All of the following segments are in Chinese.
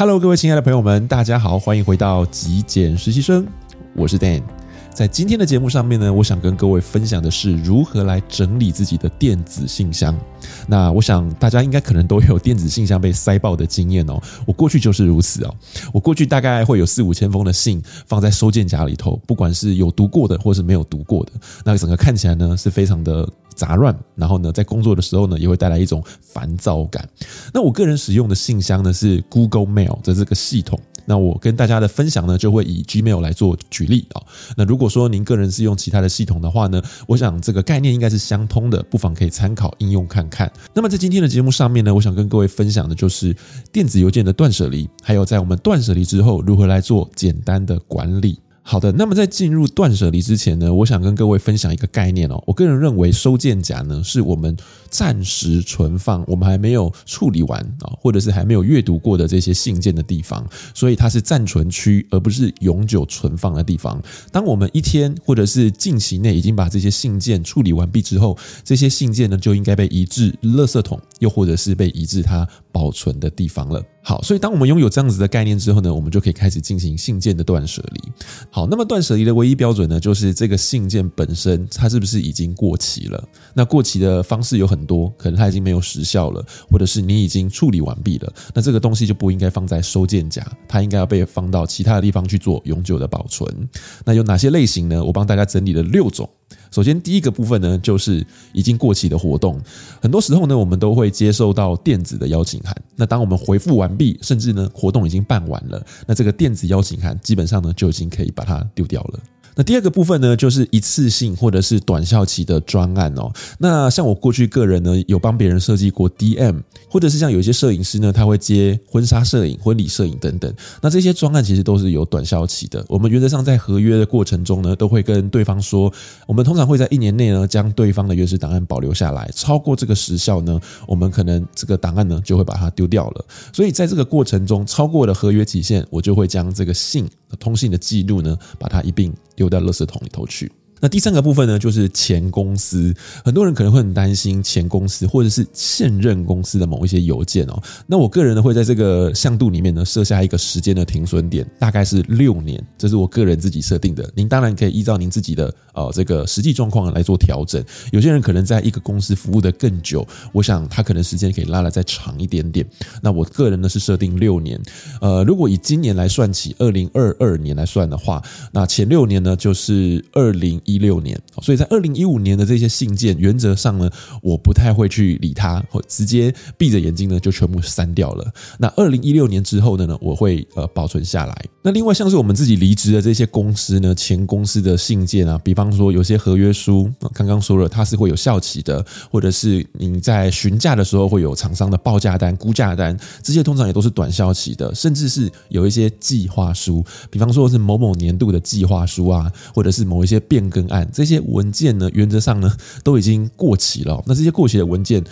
Hello，各位亲爱的朋友们，大家好，欢迎回到极简实习生，我是 Dan。在今天的节目上面呢，我想跟各位分享的是如何来整理自己的电子信箱。那我想大家应该可能都有电子信箱被塞爆的经验哦，我过去就是如此哦。我过去大概会有四五千封的信放在收件夹里头，不管是有读过的或是没有读过的，那整个看起来呢是非常的。杂乱，然后呢，在工作的时候呢，也会带来一种烦躁感。那我个人使用的信箱呢是 Google Mail 的这个系统。那我跟大家的分享呢，就会以 Gmail 来做举例啊。那如果说您个人是用其他的系统的话呢，我想这个概念应该是相通的，不妨可以参考应用看看。那么在今天的节目上面呢，我想跟各位分享的就是电子邮件的断舍离，还有在我们断舍离之后如何来做简单的管理。好的，那么在进入断舍离之前呢，我想跟各位分享一个概念哦。我个人认为收件夹呢，是我们暂时存放我们还没有处理完啊，或者是还没有阅读过的这些信件的地方，所以它是暂存区，而不是永久存放的地方。当我们一天或者是近期内已经把这些信件处理完毕之后，这些信件呢就应该被移至垃圾桶，又或者是被移至它保存的地方了。好，所以当我们拥有这样子的概念之后呢，我们就可以开始进行信件的断舍离。好，那么断舍离的唯一标准呢，就是这个信件本身它是不是已经过期了？那过期的方式有很多，可能它已经没有时效了，或者是你已经处理完毕了。那这个东西就不应该放在收件夹，它应该要被放到其他的地方去做永久的保存。那有哪些类型呢？我帮大家整理了六种。首先，第一个部分呢，就是已经过期的活动。很多时候呢，我们都会接受到电子的邀请函。那当我们回复完毕，甚至呢，活动已经办完了，那这个电子邀请函基本上呢，就已经可以把它丢掉了。那第二个部分呢，就是一次性或者是短效期的专案哦。那像我过去个人呢，有帮别人设计过 DM，或者是像有一些摄影师呢，他会接婚纱摄影、婚礼摄影等等。那这些专案其实都是有短效期的。我们原则上在合约的过程中呢，都会跟对方说，我们通常会在一年内呢，将对方的原始档案保留下来。超过这个时效呢，我们可能这个档案呢就会把它丢掉了。所以在这个过程中，超过了合约期限，我就会将这个信通信的记录呢，把它一并丢到垃圾桶里头去。那第三个部分呢，就是前公司，很多人可能会很担心前公司或者是现任公司的某一些邮件哦。那我个人呢，会在这个向度里面呢，设下一个时间的停损点，大概是六年，这是我个人自己设定的。您当然可以依照您自己的呃这个实际状况来做调整。有些人可能在一个公司服务的更久，我想他可能时间可以拉的再长一点点。那我个人呢是设定六年。呃，如果以今年来算起，二零二二年来算的话，那前六年呢就是二零。一六年，所以在二零一五年的这些信件，原则上呢，我不太会去理它，或直接闭着眼睛呢就全部删掉了。那二零一六年之后的呢，我会呃保存下来。那另外像是我们自己离职的这些公司呢，前公司的信件啊，比方说有些合约书，刚刚说了它是会有效期的，或者是你在询价的时候会有厂商的报价单、估价单，这些通常也都是短效期的，甚至是有一些计划书，比方说是某某年度的计划书啊，或者是某一些变更。案这些文件呢，原则上呢都已经过期了。那这些过期的文件，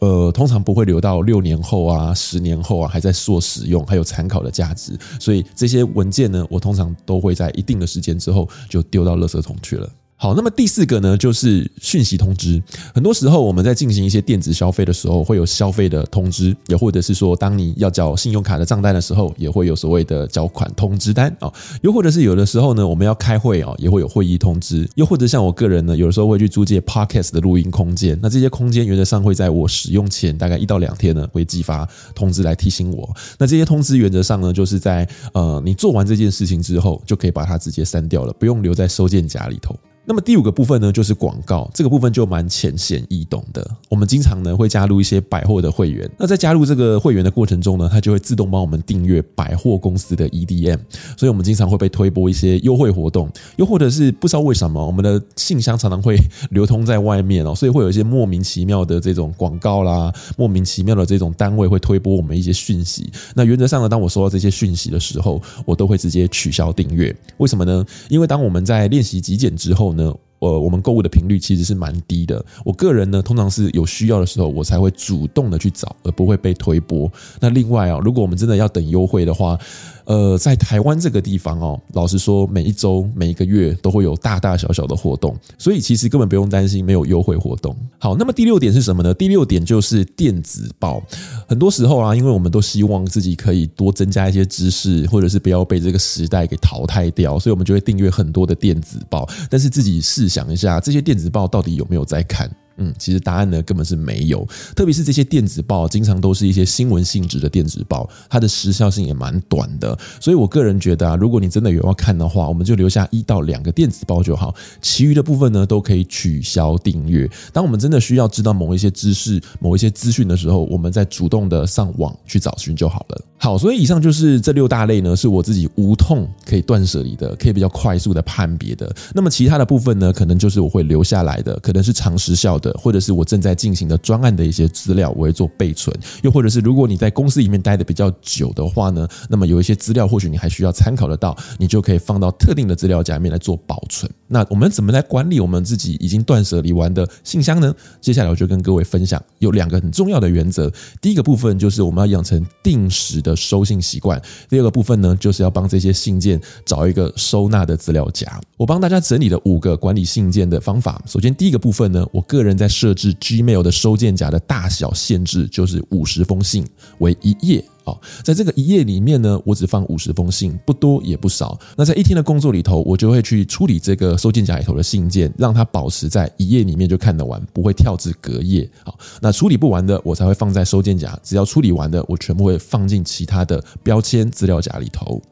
呃，通常不会留到六年后啊、十年后啊还在做使用，还有参考的价值。所以这些文件呢，我通常都会在一定的时间之后就丢到垃圾桶去了。好，那么第四个呢，就是讯息通知。很多时候我们在进行一些电子消费的时候，会有消费的通知，也或者是说，当你要缴信用卡的账单的时候，也会有所谓的缴款通知单啊。又或者是有的时候呢，我们要开会啊，也会有会议通知。又或者像我个人呢，有的时候会去租借 Podcast 的录音空间。那这些空间原则上会在我使用前大概一到两天呢，会寄发通知来提醒我。那这些通知原则上呢，就是在呃你做完这件事情之后，就可以把它直接删掉了，不用留在收件夹里头。那么第五个部分呢，就是广告。这个部分就蛮浅显易懂的。我们经常呢会加入一些百货的会员。那在加入这个会员的过程中呢，它就会自动帮我们订阅百货公司的 EDM。所以我们经常会被推播一些优惠活动，又或者是不知道为什么我们的信箱常常会流通在外面哦，所以会有一些莫名其妙的这种广告啦，莫名其妙的这种单位会推播我们一些讯息。那原则上呢，当我收到这些讯息的时候，我都会直接取消订阅。为什么呢？因为当我们在练习极简之后呢，呢，呃，我们购物的频率其实是蛮低的。我个人呢，通常是有需要的时候，我才会主动的去找，而不会被推波。那另外啊，如果我们真的要等优惠的话，呃，在台湾这个地方哦，老实说，每一周、每一个月都会有大大小小的活动，所以其实根本不用担心没有优惠活动。好，那么第六点是什么呢？第六点就是电子报。很多时候啊，因为我们都希望自己可以多增加一些知识，或者是不要被这个时代给淘汰掉，所以我们就会订阅很多的电子报。但是自己是想一下，这些电子报到底有没有在看？嗯，其实答案呢根本是没有，特别是这些电子报，经常都是一些新闻性质的电子报，它的时效性也蛮短的。所以我个人觉得啊，如果你真的有要看的话，我们就留下一到两个电子报就好，其余的部分呢都可以取消订阅。当我们真的需要知道某一些知识、某一些资讯的时候，我们再主动的上网去找寻就好了。好，所以以上就是这六大类呢，是我自己无痛可以断舍离的，可以比较快速的判别的。那么其他的部分呢，可能就是我会留下来的，可能是长时效的。或者是我正在进行的专案的一些资料，我会做备存；又或者是如果你在公司里面待的比较久的话呢，那么有一些资料或许你还需要参考得到，你就可以放到特定的资料夹里面来做保存。那我们怎么来管理我们自己已经断舍离完的信箱呢？接下来我就跟各位分享有两个很重要的原则。第一个部分就是我们要养成定时的收信习惯；第二个部分呢，就是要帮这些信件找一个收纳的资料夹。我帮大家整理了五个管理信件的方法。首先，第一个部分呢，我个人在设置 Gmail 的收件夹的大小限制就是五十封信为一页啊，在这个一页里面呢，我只放五十封信，不多也不少。那在一天的工作里头，我就会去处理这个收件夹里头的信件，让它保持在一页里面就看得完，不会跳至隔页。好，那处理不完的，我才会放在收件夹；只要处理完的，我全部会放进其他的标签资料夹里头。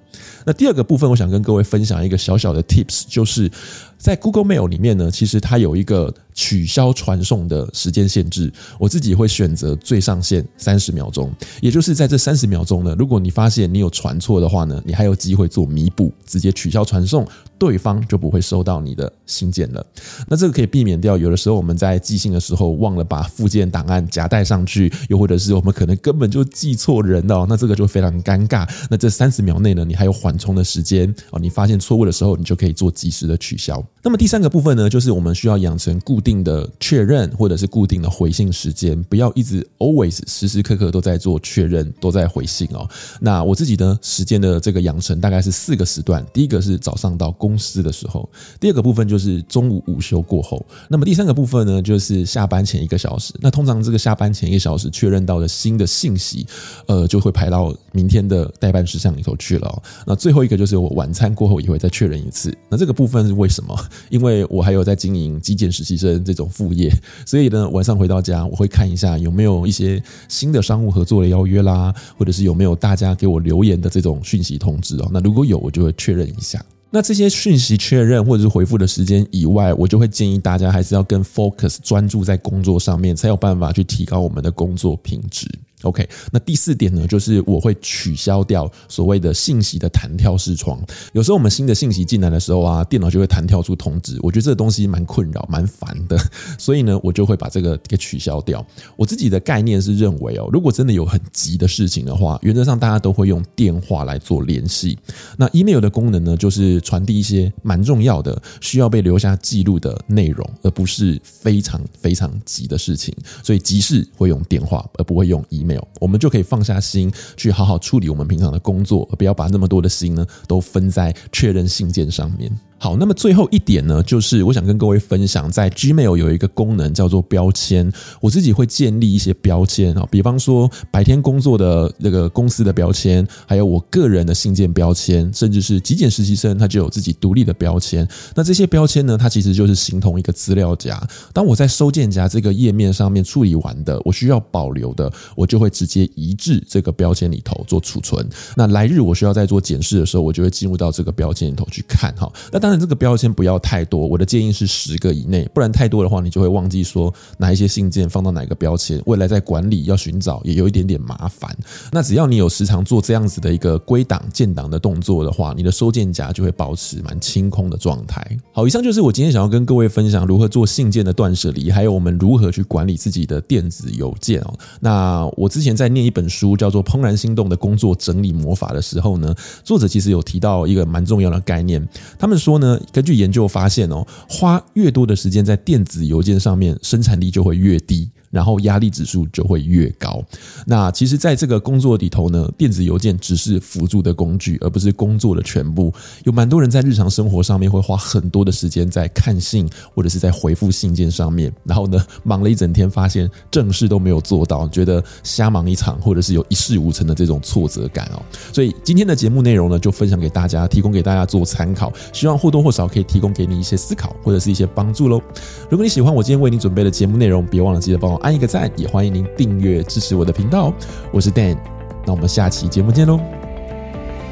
那第二个部分，我想跟各位分享一个小小的 tips，就是在 Google Mail 里面呢，其实它有一个取消传送的时间限制，我自己会选择最上限三十秒钟，也就是在这三十秒钟呢，如果你发现你有传错的话呢，你还有机会做弥补，直接取消传送，对方就不会收到你的信件了。那这个可以避免掉有的时候我们在寄信的时候忘了把附件档案夹带上去，又或者是我们可能根本就寄错人了，那这个就非常尴尬。那这三十秒内呢，你还有缓冲的时间哦，你发现错误的时候，你就可以做及时的取消。那么第三个部分呢，就是我们需要养成固定的确认或者是固定的回信时间，不要一直 always 时时刻刻都在做确认，都在回信哦。那我自己的时间的这个养成大概是四个时段，第一个是早上到公司的时候，第二个部分就是中午午休过后，那么第三个部分呢，就是下班前一个小时。那通常这个下班前一个小时确认到的新的信息，呃，就会排到明天的待办事项里头去了哦。那最后一个就是我晚餐过后也会再确认一次。那这个部分是为什么？因为我还有在经营基建实习生这种副业，所以呢，晚上回到家，我会看一下有没有一些新的商务合作的邀约啦，或者是有没有大家给我留言的这种讯息通知哦。那如果有，我就会确认一下。那这些讯息确认或者是回复的时间以外，我就会建议大家还是要更 focus 专注在工作上面，才有办法去提高我们的工作品质。OK，那第四点呢，就是我会取消掉所谓的信息的弹跳视窗。有时候我们新的信息进来的时候啊，电脑就会弹跳出通知，我觉得这个东西蛮困扰、蛮烦的，所以呢，我就会把这个给取消掉。我自己的概念是认为哦，如果真的有很急的事情的话，原则上大家都会用电话来做联系。那 email 的功能呢，就是传递一些蛮重要的、需要被留下记录的内容，而不是非常非常急的事情。所以急事会用电话，而不会用 email。没有我们就可以放下心去好好处理我们平常的工作，而不要把那么多的心呢都分在确认信件上面。好，那么最后一点呢，就是我想跟各位分享，在 Gmail 有一个功能叫做标签，我自己会建立一些标签啊，比方说白天工作的那个公司的标签，还有我个人的信件标签，甚至是极简实习生，他就有自己独立的标签。那这些标签呢，它其实就是形同一个资料夹。当我在收件夹这个页面上面处理完的，我需要保留的，我就会直接移至这个标签里头做储存。那来日我需要再做检视的时候，我就会进入到这个标签里头去看哈。那当然，这个标签不要太多，我的建议是十个以内，不然太多的话，你就会忘记说哪一些信件放到哪个标签，未来在管理要寻找也有一点点麻烦。那只要你有时常做这样子的一个归档建档的动作的话，你的收件夹就会保持蛮清空的状态。好，以上就是我今天想要跟各位分享如何做信件的断舍离，还有我们如何去管理自己的电子邮件哦。那我之前在念一本书叫做《怦然心动的工作整理魔法》的时候呢，作者其实有提到一个蛮重要的概念，他们说。呢，根据研究发现哦，花越多的时间在电子邮件上面，生产力就会越低。然后压力指数就会越高。那其实，在这个工作里头呢，电子邮件只是辅助的工具，而不是工作的全部。有蛮多人在日常生活上面会花很多的时间在看信或者是在回复信件上面，然后呢，忙了一整天，发现正事都没有做到，觉得瞎忙一场，或者是有一事无成的这种挫折感哦。所以今天的节目内容呢，就分享给大家，提供给大家做参考，希望或多或少可以提供给你一些思考或者是一些帮助喽。如果你喜欢我今天为你准备的节目内容，别忘了记得帮我。按一个赞，也欢迎您订阅支持我的频道。我是 Dan，那我们下期节目见喽，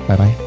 拜拜。